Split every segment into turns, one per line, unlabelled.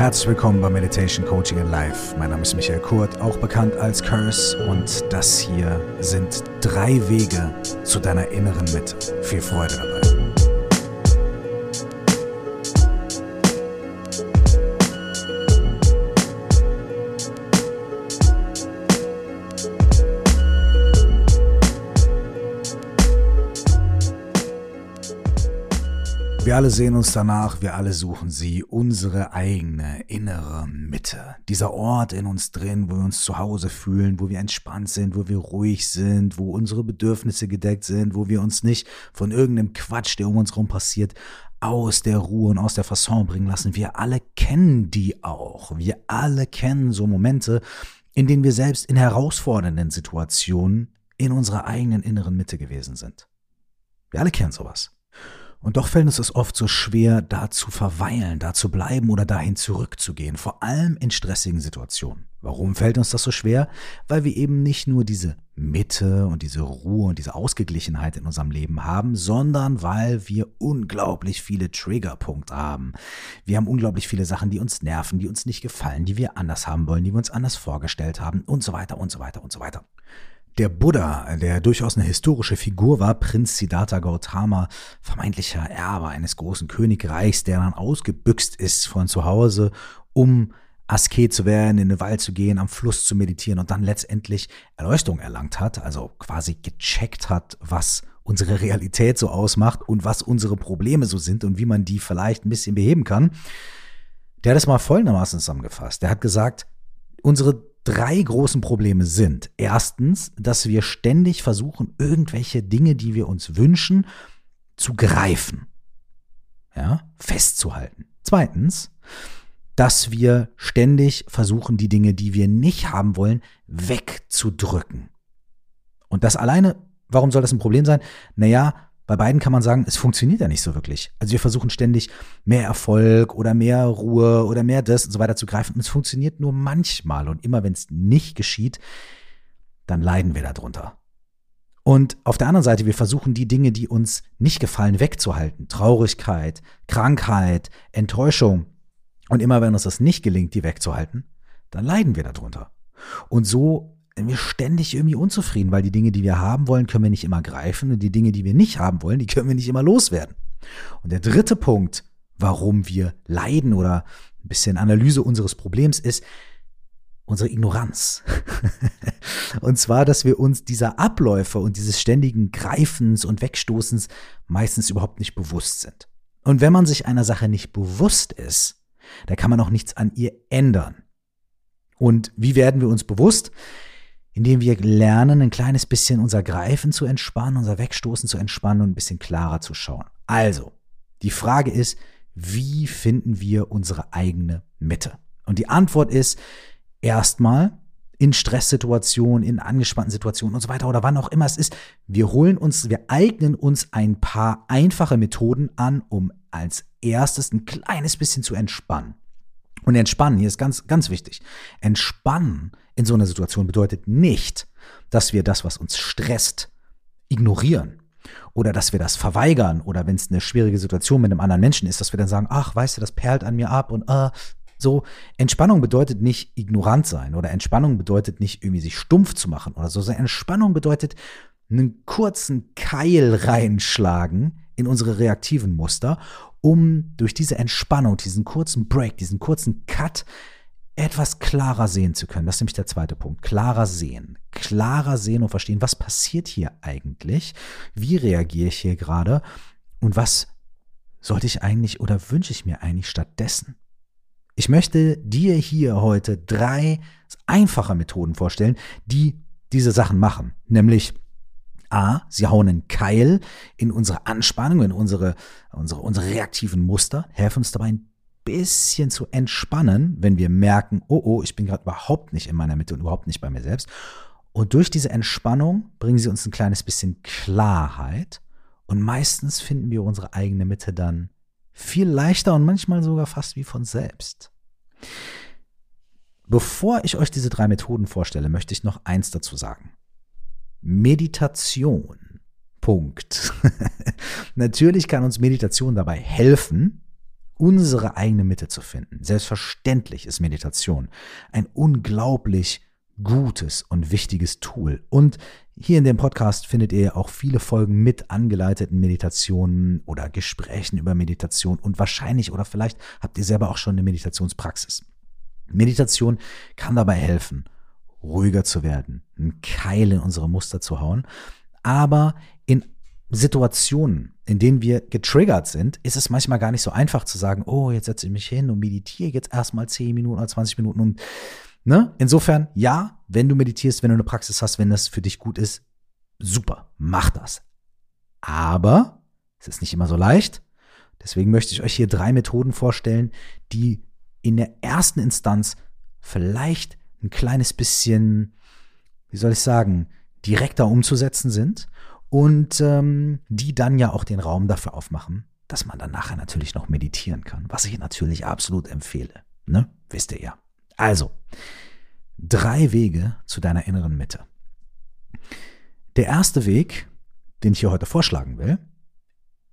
Herzlich willkommen bei Meditation Coaching in Life. Mein Name ist Michael Kurt, auch bekannt als Curse, und das hier sind drei Wege zu deiner inneren Mitte. Viel Freude dabei. Wir alle sehen uns danach, wir alle suchen sie, unsere eigene innere Mitte. Dieser Ort in uns drin, wo wir uns zu Hause fühlen, wo wir entspannt sind, wo wir ruhig sind, wo unsere Bedürfnisse gedeckt sind, wo wir uns nicht von irgendeinem Quatsch, der um uns herum passiert, aus der Ruhe und aus der Fasson bringen lassen. Wir alle kennen die auch. Wir alle kennen so Momente, in denen wir selbst in herausfordernden Situationen in unserer eigenen inneren Mitte gewesen sind. Wir alle kennen sowas. Und doch fällt uns es oft so schwer, da zu verweilen, da zu bleiben oder dahin zurückzugehen, vor allem in stressigen Situationen. Warum fällt uns das so schwer? Weil wir eben nicht nur diese Mitte und diese Ruhe und diese Ausgeglichenheit in unserem Leben haben, sondern weil wir unglaublich viele Triggerpunkte haben. Wir haben unglaublich viele Sachen, die uns nerven, die uns nicht gefallen, die wir anders haben wollen, die wir uns anders vorgestellt haben und so weiter und so weiter und so weiter. Der Buddha, der durchaus eine historische Figur war, Prinz Siddhartha Gautama, vermeintlicher Erbe eines großen Königreichs, der dann ausgebüxt ist von zu Hause, um Asket zu werden, in den Wald zu gehen, am Fluss zu meditieren und dann letztendlich Erleuchtung erlangt hat, also quasi gecheckt hat, was unsere Realität so ausmacht und was unsere Probleme so sind und wie man die vielleicht ein bisschen beheben kann. Der hat es mal folgendermaßen zusammengefasst. Der hat gesagt, unsere drei großen Probleme sind. Erstens, dass wir ständig versuchen, irgendwelche Dinge, die wir uns wünschen, zu greifen. Ja, festzuhalten. Zweitens, dass wir ständig versuchen, die Dinge, die wir nicht haben wollen, wegzudrücken. Und das alleine, warum soll das ein Problem sein? Naja, bei beiden kann man sagen, es funktioniert ja nicht so wirklich. Also wir versuchen ständig mehr Erfolg oder mehr Ruhe oder mehr das und so weiter zu greifen. Und es funktioniert nur manchmal. Und immer wenn es nicht geschieht, dann leiden wir darunter. Und auf der anderen Seite, wir versuchen die Dinge, die uns nicht gefallen, wegzuhalten. Traurigkeit, Krankheit, Enttäuschung. Und immer wenn uns das nicht gelingt, die wegzuhalten, dann leiden wir darunter. Und so wir ständig irgendwie unzufrieden, weil die Dinge, die wir haben wollen, können wir nicht immer greifen und die Dinge, die wir nicht haben wollen, die können wir nicht immer loswerden. Und der dritte Punkt, warum wir leiden oder ein bisschen Analyse unseres Problems ist, unsere Ignoranz. und zwar, dass wir uns dieser Abläufe und dieses ständigen Greifens und Wegstoßens meistens überhaupt nicht bewusst sind. Und wenn man sich einer Sache nicht bewusst ist, da kann man auch nichts an ihr ändern. Und wie werden wir uns bewusst? Indem wir lernen, ein kleines bisschen unser Greifen zu entspannen, unser Wegstoßen zu entspannen und ein bisschen klarer zu schauen. Also, die Frage ist, wie finden wir unsere eigene Mitte? Und die Antwort ist erstmal in Stresssituationen, in angespannten Situationen und so weiter oder wann auch immer es ist, wir holen uns, wir eignen uns ein paar einfache Methoden an, um als erstes ein kleines bisschen zu entspannen. Und entspannen, hier ist ganz, ganz wichtig. Entspannen in so einer Situation bedeutet nicht, dass wir das, was uns stresst, ignorieren oder dass wir das verweigern oder wenn es eine schwierige Situation mit einem anderen Menschen ist, dass wir dann sagen, ach, weißt du, das perlt an mir ab und äh, so. Entspannung bedeutet nicht ignorant sein oder Entspannung bedeutet nicht irgendwie sich stumpf zu machen oder so. Entspannung bedeutet einen kurzen Keil reinschlagen in unsere reaktiven Muster, um durch diese Entspannung, diesen kurzen Break, diesen kurzen Cut etwas klarer sehen zu können. Das ist nämlich der zweite Punkt. Klarer sehen. Klarer sehen und verstehen, was passiert hier eigentlich? Wie reagiere ich hier gerade? Und was sollte ich eigentlich oder wünsche ich mir eigentlich stattdessen? Ich möchte dir hier heute drei einfache Methoden vorstellen, die diese Sachen machen. Nämlich A, sie hauen einen Keil in unsere Anspannung, in unsere, unsere, unsere reaktiven Muster, helfen uns dabei ein bisschen zu entspannen, wenn wir merken, oh oh, ich bin gerade überhaupt nicht in meiner Mitte und überhaupt nicht bei mir selbst. Und durch diese Entspannung bringen sie uns ein kleines bisschen Klarheit. Und meistens finden wir unsere eigene Mitte dann viel leichter und manchmal sogar fast wie von selbst. Bevor ich euch diese drei Methoden vorstelle, möchte ich noch eins dazu sagen. Meditation. Punkt. Natürlich kann uns Meditation dabei helfen, unsere eigene Mitte zu finden. Selbstverständlich ist Meditation ein unglaublich gutes und wichtiges Tool. Und hier in dem Podcast findet ihr auch viele Folgen mit angeleiteten Meditationen oder Gesprächen über Meditation und wahrscheinlich oder vielleicht habt ihr selber auch schon eine Meditationspraxis. Meditation kann dabei helfen, ruhiger zu werden, einen Keil in unsere Muster zu hauen, aber in Situationen, in denen wir getriggert sind, ist es manchmal gar nicht so einfach zu sagen, oh, jetzt setze ich mich hin und meditiere jetzt erstmal 10 Minuten oder 20 Minuten und ne? Insofern, ja, wenn du meditierst, wenn du eine Praxis hast, wenn das für dich gut ist, super, mach das. Aber es ist nicht immer so leicht. Deswegen möchte ich euch hier drei Methoden vorstellen, die in der ersten Instanz vielleicht ein kleines bisschen, wie soll ich sagen, direkter umzusetzen sind und ähm, die dann ja auch den Raum dafür aufmachen, dass man dann nachher natürlich noch meditieren kann, was ich natürlich absolut empfehle. Ne? Wisst ihr ja. Also, drei Wege zu deiner inneren Mitte. Der erste Weg, den ich hier heute vorschlagen will,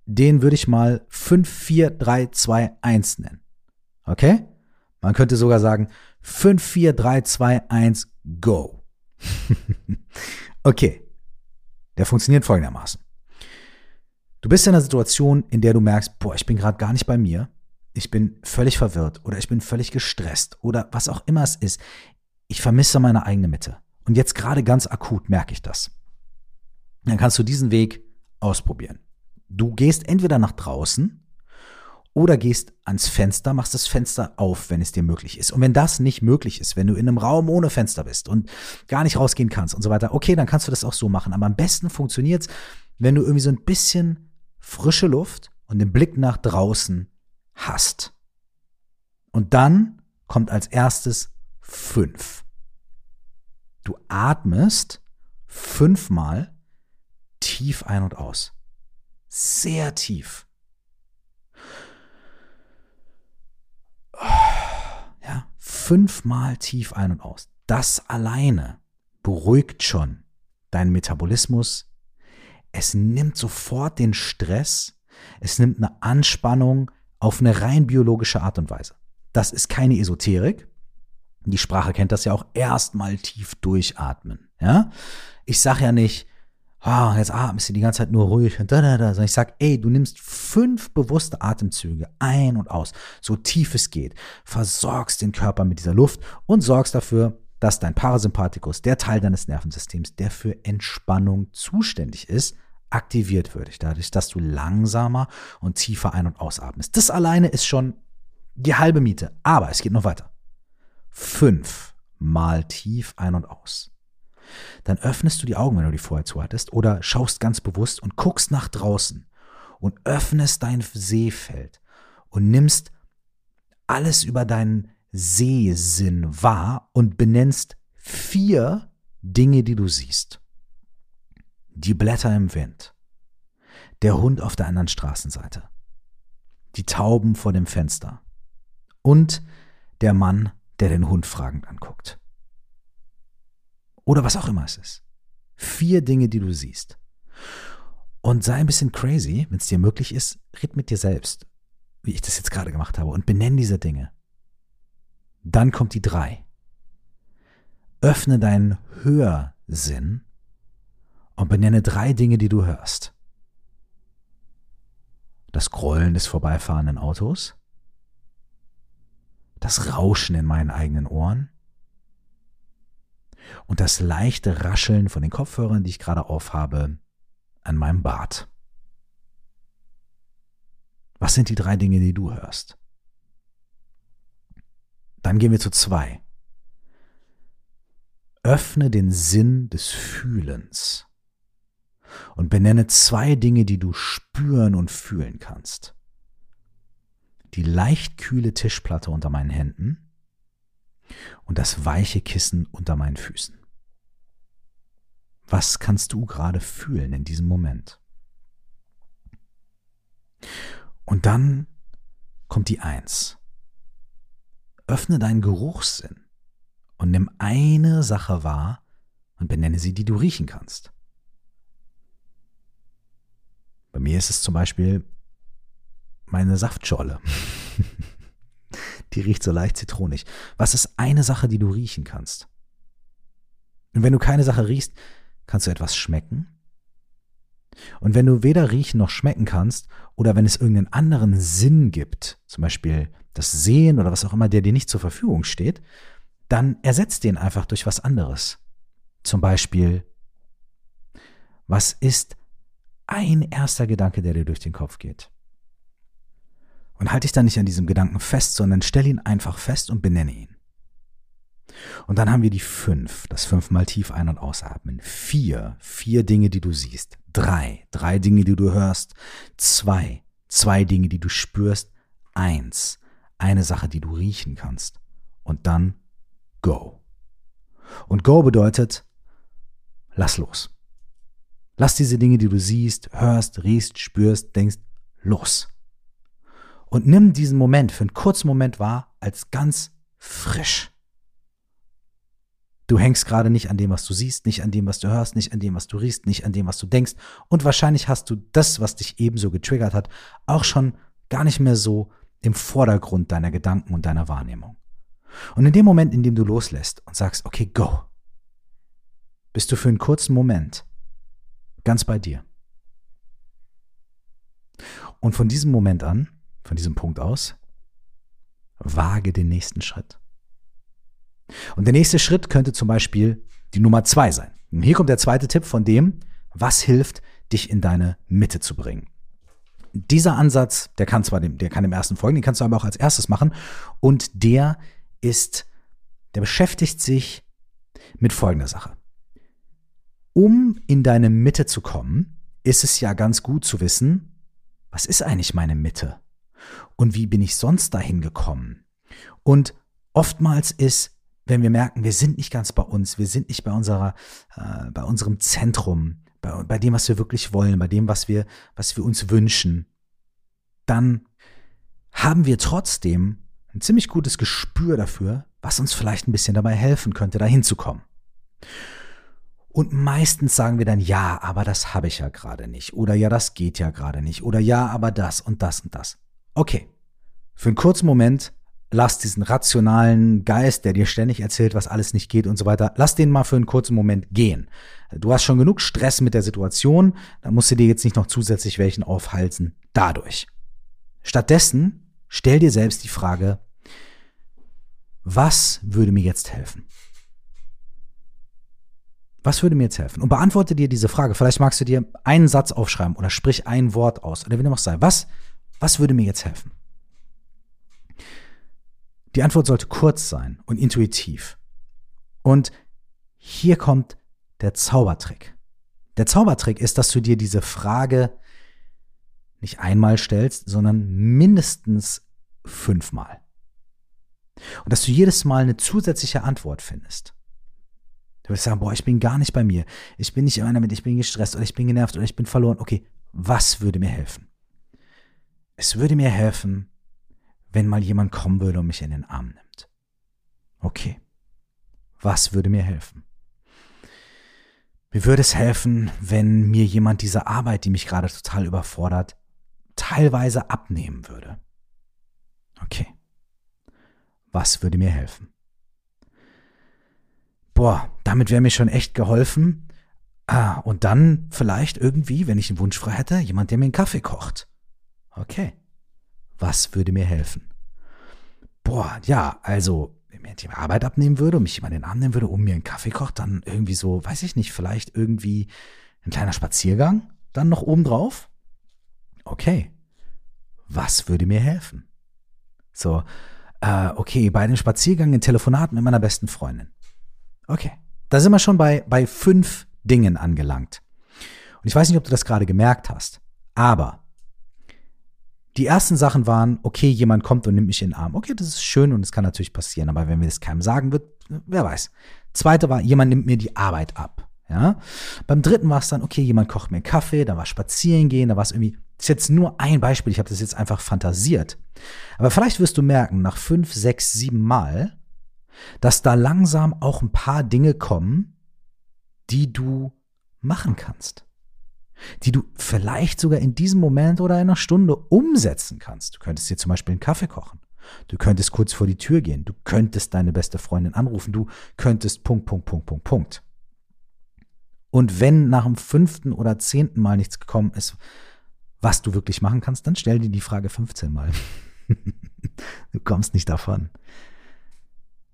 den würde ich mal 5, 4, 3, 2, 1 nennen. Okay? Man könnte sogar sagen 5, 4, 3, 2, 1, go. okay. Der funktioniert folgendermaßen. Du bist in einer Situation, in der du merkst, boah, ich bin gerade gar nicht bei mir. Ich bin völlig verwirrt oder ich bin völlig gestresst oder was auch immer es ist. Ich vermisse meine eigene Mitte. Und jetzt gerade ganz akut merke ich das. Dann kannst du diesen Weg ausprobieren. Du gehst entweder nach draußen oder gehst ans Fenster, machst das Fenster auf, wenn es dir möglich ist. Und wenn das nicht möglich ist, wenn du in einem Raum ohne Fenster bist und gar nicht rausgehen kannst und so weiter, okay, dann kannst du das auch so machen. Aber am besten funktioniert es, wenn du irgendwie so ein bisschen frische Luft und den Blick nach draußen hast. Und dann kommt als erstes fünf. Du atmest fünfmal tief ein und aus. Sehr tief. Ja, fünfmal tief ein und aus. Das alleine beruhigt schon deinen Metabolismus. Es nimmt sofort den Stress. Es nimmt eine Anspannung auf eine rein biologische Art und Weise. Das ist keine Esoterik. Die Sprache kennt das ja auch. Erstmal tief durchatmen. Ja, ich sage ja nicht, ah, jetzt atmest du die ganze Zeit nur ruhig und da, da, da. Sondern ich sag, ey, du nimmst fünf bewusste Atemzüge ein und aus, so tief es geht, versorgst den Körper mit dieser Luft und sorgst dafür, dass dein Parasympathikus, der Teil deines Nervensystems, der für Entspannung zuständig ist, aktiviert wird. Dadurch, dass du langsamer und tiefer ein- und ausatmest. Das alleine ist schon die halbe Miete. Aber es geht noch weiter. Fünf mal tief ein und aus dann öffnest du die Augen, wenn du die vorher zu hattest, oder schaust ganz bewusst und guckst nach draußen und öffnest dein Sehfeld und nimmst alles über deinen Sehsinn wahr und benennst vier Dinge, die du siehst. Die Blätter im Wind, der Hund auf der anderen Straßenseite, die Tauben vor dem Fenster und der Mann, der den Hund fragend anguckt. Oder was auch immer es ist. Vier Dinge, die du siehst. Und sei ein bisschen crazy, wenn es dir möglich ist, red mit dir selbst, wie ich das jetzt gerade gemacht habe, und benenn diese Dinge. Dann kommt die drei. Öffne deinen Hörsinn und benenne drei Dinge, die du hörst. Das Grollen des vorbeifahrenden Autos, das Rauschen in meinen eigenen Ohren, und das leichte Rascheln von den Kopfhörern, die ich gerade aufhabe, an meinem Bart. Was sind die drei Dinge, die du hörst? Dann gehen wir zu zwei. Öffne den Sinn des Fühlens und benenne zwei Dinge, die du spüren und fühlen kannst. Die leicht kühle Tischplatte unter meinen Händen und das weiche Kissen unter meinen Füßen. Was kannst du gerade fühlen in diesem Moment? Und dann kommt die Eins. Öffne deinen Geruchssinn und nimm eine Sache wahr und benenne sie, die du riechen kannst. Bei mir ist es zum Beispiel meine Saftscholle. die riecht so leicht zitronig. Was ist eine Sache, die du riechen kannst? Und wenn du keine Sache riechst, kannst du etwas schmecken? Und wenn du weder riechen noch schmecken kannst, oder wenn es irgendeinen anderen Sinn gibt, zum Beispiel das Sehen oder was auch immer, der dir nicht zur Verfügung steht, dann ersetzt den einfach durch was anderes. Zum Beispiel, was ist ein erster Gedanke, der dir durch den Kopf geht? Und halte dich dann nicht an diesem Gedanken fest, sondern stell ihn einfach fest und benenne ihn. Und dann haben wir die fünf, das fünfmal tief ein- und ausatmen. Vier, vier Dinge, die du siehst. Drei, drei Dinge, die du hörst. Zwei, zwei Dinge, die du spürst. Eins, eine Sache, die du riechen kannst. Und dann go. Und go bedeutet, lass los. Lass diese Dinge, die du siehst, hörst, riechst, spürst, denkst, los. Und nimm diesen Moment für einen kurzen Moment wahr als ganz frisch. Du hängst gerade nicht an dem, was du siehst, nicht an dem, was du hörst, nicht an dem, was du riechst, nicht an dem, was du denkst. Und wahrscheinlich hast du das, was dich ebenso getriggert hat, auch schon gar nicht mehr so im Vordergrund deiner Gedanken und deiner Wahrnehmung. Und in dem Moment, in dem du loslässt und sagst, okay, go, bist du für einen kurzen Moment ganz bei dir. Und von diesem Moment an, von diesem Punkt aus, wage den nächsten Schritt. Und der nächste Schritt könnte zum Beispiel die Nummer zwei sein. Und hier kommt der zweite Tipp von dem, was hilft, dich in deine Mitte zu bringen. Dieser Ansatz, der kann zwar dem, der kann dem ersten folgen, den kannst du aber auch als erstes machen. Und der ist, der beschäftigt sich mit folgender Sache. Um in deine Mitte zu kommen, ist es ja ganz gut zu wissen, was ist eigentlich meine Mitte? Und wie bin ich sonst dahin gekommen? Und oftmals ist wenn wir merken, wir sind nicht ganz bei uns, wir sind nicht bei unserer, äh, bei unserem Zentrum, bei, bei dem, was wir wirklich wollen, bei dem, was wir, was wir uns wünschen, dann haben wir trotzdem ein ziemlich gutes Gespür dafür, was uns vielleicht ein bisschen dabei helfen könnte, dahin zu kommen. Und meistens sagen wir dann, ja, aber das habe ich ja gerade nicht. Oder ja, das geht ja gerade nicht. Oder ja, aber das und das und das. Okay. Für einen kurzen Moment lass diesen rationalen Geist, der dir ständig erzählt, was alles nicht geht und so weiter, lass den mal für einen kurzen Moment gehen. Du hast schon genug Stress mit der Situation, dann musst du dir jetzt nicht noch zusätzlich welchen aufhalsen dadurch. Stattdessen stell dir selbst die Frage, was würde mir jetzt helfen? Was würde mir jetzt helfen? Und beantworte dir diese Frage. Vielleicht magst du dir einen Satz aufschreiben oder sprich ein Wort aus oder wie dem auch sei. Was, was würde mir jetzt helfen? Die Antwort sollte kurz sein und intuitiv. Und hier kommt der Zaubertrick. Der Zaubertrick ist, dass du dir diese Frage nicht einmal stellst, sondern mindestens fünfmal. Und dass du jedes Mal eine zusätzliche Antwort findest. Du wirst sagen, boah, ich bin gar nicht bei mir. Ich bin nicht immer damit, ich bin gestresst oder ich bin genervt oder ich bin verloren. Okay, was würde mir helfen? Es würde mir helfen, wenn mal jemand kommen würde und mich in den Arm nimmt. Okay, was würde mir helfen? Mir würde es helfen, wenn mir jemand diese Arbeit, die mich gerade total überfordert, teilweise abnehmen würde. Okay, was würde mir helfen? Boah, damit wäre mir schon echt geholfen. Ah, und dann vielleicht irgendwie, wenn ich einen Wunsch frei hätte, jemand, der mir einen Kaffee kocht. Okay, was würde mir helfen? Boah, ja, also, wenn mir die Arbeit abnehmen würde und mich jemand in den Arm nehmen würde, um mir einen Kaffee kocht, dann irgendwie so, weiß ich nicht, vielleicht irgendwie ein kleiner Spaziergang dann noch obendrauf? Okay, was würde mir helfen? So, äh, okay, bei einem Spaziergang ein Telefonat mit meiner besten Freundin. Okay, da sind wir schon bei, bei fünf Dingen angelangt. Und ich weiß nicht, ob du das gerade gemerkt hast, aber die ersten Sachen waren, okay, jemand kommt und nimmt mich in den Arm. Okay, das ist schön und es kann natürlich passieren, aber wenn wir das keinem sagen wird, wer weiß. Zweite war, jemand nimmt mir die Arbeit ab. Ja? Beim dritten war es dann, okay, jemand kocht mir einen Kaffee, da war spazieren gehen, da war es irgendwie, das ist jetzt nur ein Beispiel, ich habe das jetzt einfach fantasiert. Aber vielleicht wirst du merken, nach fünf, sechs, sieben Mal, dass da langsam auch ein paar Dinge kommen, die du machen kannst. Die du vielleicht sogar in diesem Moment oder in einer Stunde umsetzen kannst. Du könntest dir zum Beispiel einen Kaffee kochen. Du könntest kurz vor die Tür gehen. Du könntest deine beste Freundin anrufen. Du könntest Punkt, Punkt, Punkt, Punkt, Punkt. Und wenn nach dem fünften oder zehnten Mal nichts gekommen ist, was du wirklich machen kannst, dann stell dir die Frage 15 Mal. du kommst nicht davon.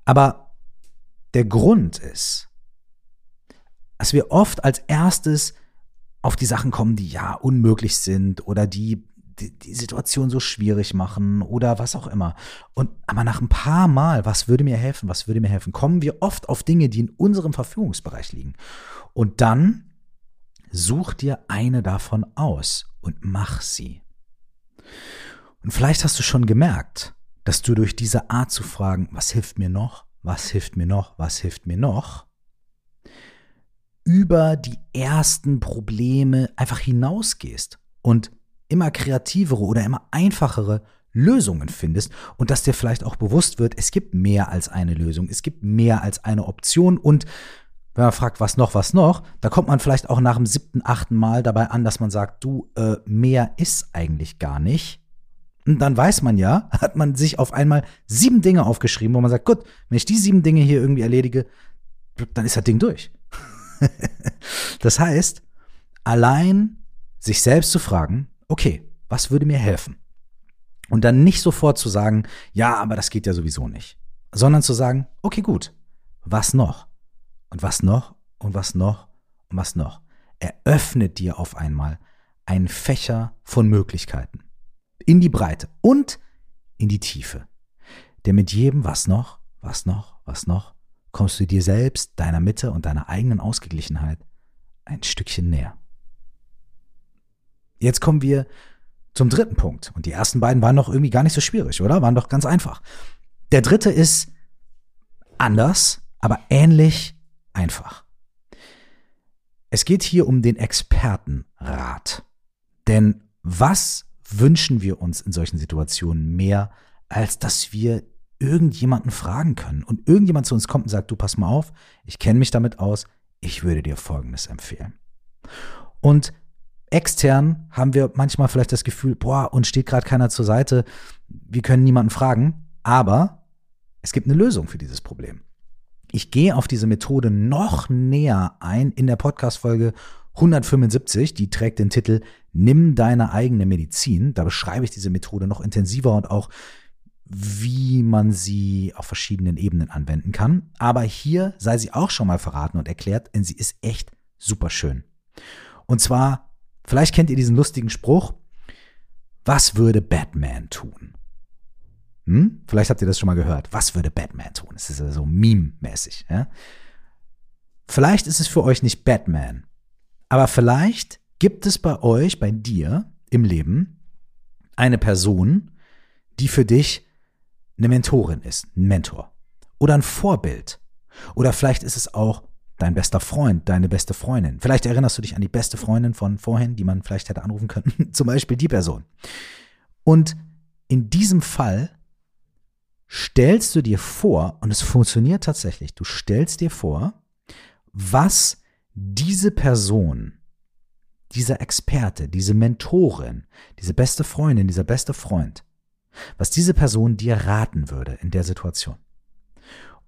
Aber der Grund ist, dass wir oft als erstes auf die Sachen kommen, die ja unmöglich sind oder die die, die Situation so schwierig machen oder was auch immer. Und aber nach ein paar Mal, was würde mir helfen, was würde mir helfen, kommen wir oft auf Dinge, die in unserem Verfügungsbereich liegen. Und dann such dir eine davon aus und mach sie. Und vielleicht hast du schon gemerkt, dass du durch diese Art zu fragen, was hilft mir noch, was hilft mir noch, was hilft mir noch, über die ersten Probleme einfach hinausgehst und immer kreativere oder immer einfachere Lösungen findest und dass dir vielleicht auch bewusst wird, es gibt mehr als eine Lösung, es gibt mehr als eine Option und wenn man fragt, was noch, was noch, da kommt man vielleicht auch nach dem siebten, achten Mal dabei an, dass man sagt, du, äh, mehr ist eigentlich gar nicht. Und dann weiß man ja, hat man sich auf einmal sieben Dinge aufgeschrieben, wo man sagt, gut, wenn ich die sieben Dinge hier irgendwie erledige, dann ist das Ding durch. das heißt, allein sich selbst zu fragen, okay, was würde mir helfen? Und dann nicht sofort zu sagen, ja, aber das geht ja sowieso nicht, sondern zu sagen, okay, gut, was noch? Und was noch? Und was noch? Und was noch? Eröffnet dir auf einmal einen Fächer von Möglichkeiten. In die Breite und in die Tiefe. Der mit jedem was noch, was noch, was noch, kommst du dir selbst, deiner Mitte und deiner eigenen Ausgeglichenheit ein Stückchen näher. Jetzt kommen wir zum dritten Punkt. Und die ersten beiden waren doch irgendwie gar nicht so schwierig, oder? Waren doch ganz einfach. Der dritte ist anders, aber ähnlich einfach. Es geht hier um den Expertenrat. Denn was wünschen wir uns in solchen Situationen mehr, als dass wir irgendjemanden fragen können und irgendjemand zu uns kommt und sagt, du pass mal auf, ich kenne mich damit aus, ich würde dir Folgendes empfehlen. Und Extern haben wir manchmal vielleicht das Gefühl, boah, uns steht gerade keiner zur Seite, wir können niemanden fragen, aber es gibt eine Lösung für dieses Problem. Ich gehe auf diese Methode noch näher ein in der Podcast-Folge 175, die trägt den Titel Nimm deine eigene Medizin. Da beschreibe ich diese Methode noch intensiver und auch, wie man sie auf verschiedenen Ebenen anwenden kann. Aber hier sei sie auch schon mal verraten und erklärt, denn sie ist echt super schön. Und zwar Vielleicht kennt ihr diesen lustigen Spruch. Was würde Batman tun? Hm? Vielleicht habt ihr das schon mal gehört. Was würde Batman tun? Das ist ja so meme-mäßig. Ja? Vielleicht ist es für euch nicht Batman, aber vielleicht gibt es bei euch, bei dir im Leben eine Person, die für dich eine Mentorin ist, ein Mentor oder ein Vorbild. Oder vielleicht ist es auch dein bester Freund, deine beste Freundin. Vielleicht erinnerst du dich an die beste Freundin von vorhin, die man vielleicht hätte anrufen können. Zum Beispiel die Person. Und in diesem Fall stellst du dir vor, und es funktioniert tatsächlich, du stellst dir vor, was diese Person, dieser Experte, diese Mentorin, diese beste Freundin, dieser beste Freund, was diese Person dir raten würde in der Situation.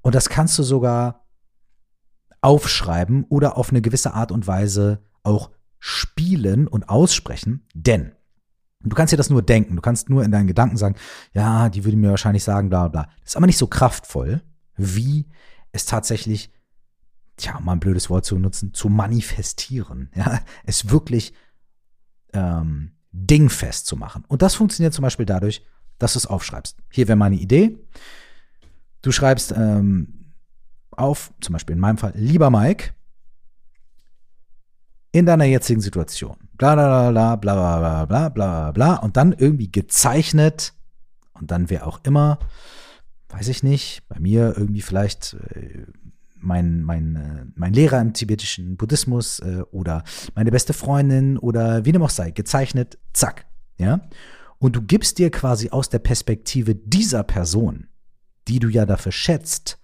Und das kannst du sogar aufschreiben oder auf eine gewisse Art und Weise auch spielen und aussprechen, denn du kannst dir das nur denken, du kannst nur in deinen Gedanken sagen, ja, die würde mir wahrscheinlich sagen, bla bla. Das ist aber nicht so kraftvoll, wie es tatsächlich, tja, um ein blödes Wort zu nutzen, zu manifestieren, ja, es wirklich ähm, dingfest zu machen. Und das funktioniert zum Beispiel dadurch, dass du es aufschreibst. Hier wäre meine Idee. Du schreibst ähm, auf, zum Beispiel in meinem Fall, lieber Mike, in deiner jetzigen Situation, bla bla bla bla bla bla bla bla und dann irgendwie gezeichnet und dann wer auch immer, weiß ich nicht, bei mir irgendwie vielleicht äh, mein, mein, äh, mein Lehrer im tibetischen Buddhismus äh, oder meine beste Freundin oder wie dem auch sei, gezeichnet, zack, ja. Und du gibst dir quasi aus der Perspektive dieser Person, die du ja dafür schätzt,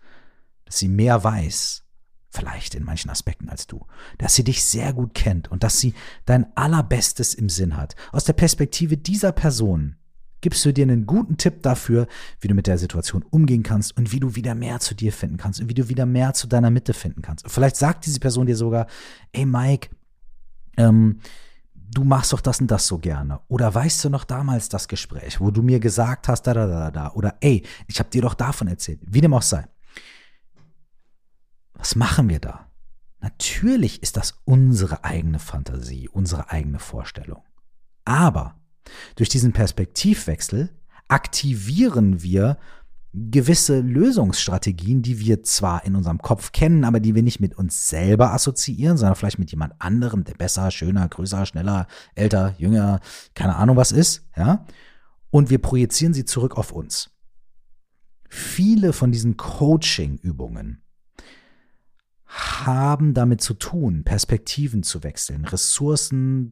dass sie mehr weiß vielleicht in manchen Aspekten als du, dass sie dich sehr gut kennt und dass sie dein allerbestes im Sinn hat. Aus der Perspektive dieser Person gibst du dir einen guten Tipp dafür, wie du mit der Situation umgehen kannst und wie du wieder mehr zu dir finden kannst und wie du wieder mehr zu deiner Mitte finden kannst. Vielleicht sagt diese Person dir sogar, ey Mike, ähm, du machst doch das und das so gerne. Oder weißt du noch damals das Gespräch, wo du mir gesagt hast, da, da, da, da. Oder ey, ich habe dir doch davon erzählt. Wie dem auch sei. Was machen wir da? Natürlich ist das unsere eigene Fantasie, unsere eigene Vorstellung. Aber durch diesen Perspektivwechsel aktivieren wir gewisse Lösungsstrategien, die wir zwar in unserem Kopf kennen, aber die wir nicht mit uns selber assoziieren, sondern vielleicht mit jemand anderem, der besser, schöner, größer, schneller, älter, jünger, keine Ahnung was ist, ja? Und wir projizieren sie zurück auf uns. Viele von diesen Coaching-Übungen haben damit zu tun, Perspektiven zu wechseln, Ressourcen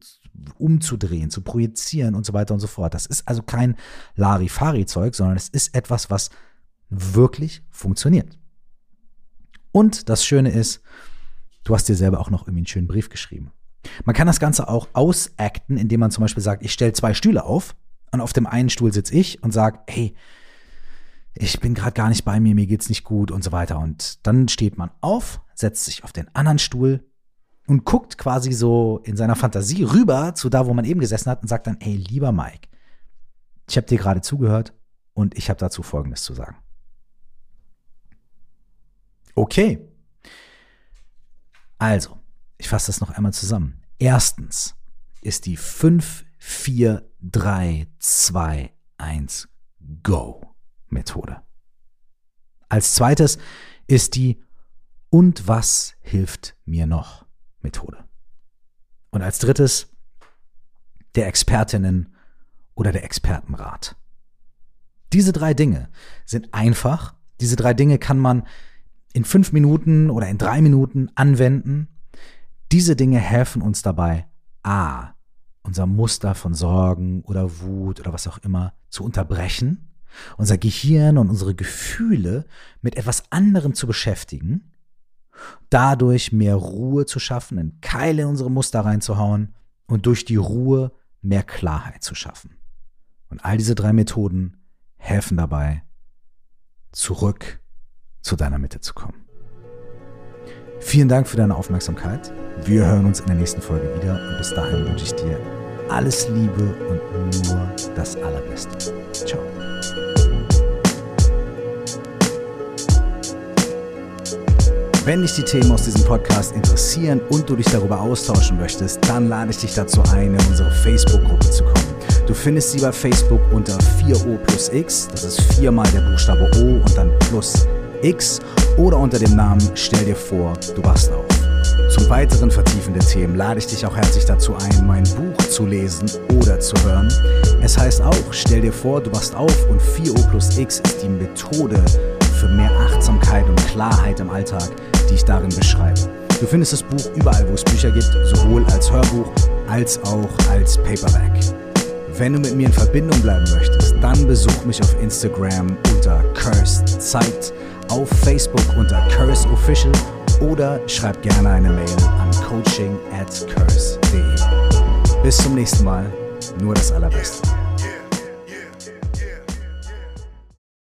umzudrehen, zu projizieren und so weiter und so fort. Das ist also kein Larifari-Zeug, sondern es ist etwas, was wirklich funktioniert. Und das Schöne ist, du hast dir selber auch noch irgendwie einen schönen Brief geschrieben. Man kann das Ganze auch ausacten, indem man zum Beispiel sagt, ich stelle zwei Stühle auf und auf dem einen Stuhl sitze ich und sage, hey, ich bin gerade gar nicht bei mir, mir geht's nicht gut und so weiter. Und dann steht man auf, setzt sich auf den anderen Stuhl und guckt quasi so in seiner Fantasie rüber zu da, wo man eben gesessen hat und sagt dann, ey, lieber Mike, ich habe dir gerade zugehört und ich habe dazu Folgendes zu sagen. Okay. Also, ich fasse das noch einmal zusammen. Erstens ist die 5, 4, 3, 2, 1, Go Methode. Als zweites ist die Und was hilft mir noch Methode. Und als drittes der Expertinnen oder der Expertenrat. Diese drei Dinge sind einfach. Diese drei Dinge kann man in fünf Minuten oder in drei Minuten anwenden. Diese Dinge helfen uns dabei, a, unser Muster von Sorgen oder Wut oder was auch immer zu unterbrechen, unser Gehirn und unsere Gefühle mit etwas anderem zu beschäftigen dadurch mehr Ruhe zu schaffen, einen Keil in unsere Muster reinzuhauen und durch die Ruhe mehr Klarheit zu schaffen. Und all diese drei Methoden helfen dabei, zurück zu deiner Mitte zu kommen. Vielen Dank für deine Aufmerksamkeit. Wir hören uns in der nächsten Folge wieder und bis dahin wünsche ich dir alles Liebe und nur das Allerbeste. Ciao. Wenn dich die Themen aus diesem Podcast interessieren und du dich darüber austauschen möchtest, dann lade ich dich dazu ein, in unsere Facebook-Gruppe zu kommen. Du findest sie bei Facebook unter 4O plus X, das ist viermal der Buchstabe O und dann plus X oder unter dem Namen Stell dir vor, du wachst auf. Zum weiteren vertiefenden Themen lade ich dich auch herzlich dazu ein, mein Buch zu lesen oder zu hören. Es heißt auch, stell dir vor, du wachst auf und 4O plus X ist die Methode für mehr Achtsamkeit und Klarheit im Alltag, die ich darin beschreibe. Du findest das Buch überall, wo es Bücher gibt, sowohl als Hörbuch als auch als Paperback. Wenn du mit mir in Verbindung bleiben möchtest, dann besuch mich auf Instagram unter Cursed Zeit, auf Facebook unter Curse Official oder schreib gerne eine Mail an coaching at curse.de. Bis zum nächsten Mal, nur das Allerbeste.